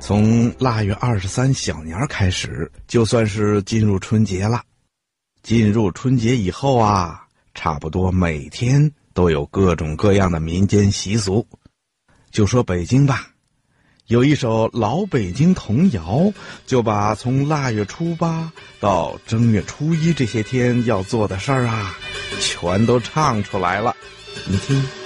从腊月二十三小年开始，就算是进入春节了。进入春节以后啊，差不多每天都有各种各样的民间习俗。就说北京吧，有一首老北京童谣，就把从腊月初八到正月初一这些天要做的事儿啊，全都唱出来了。你听。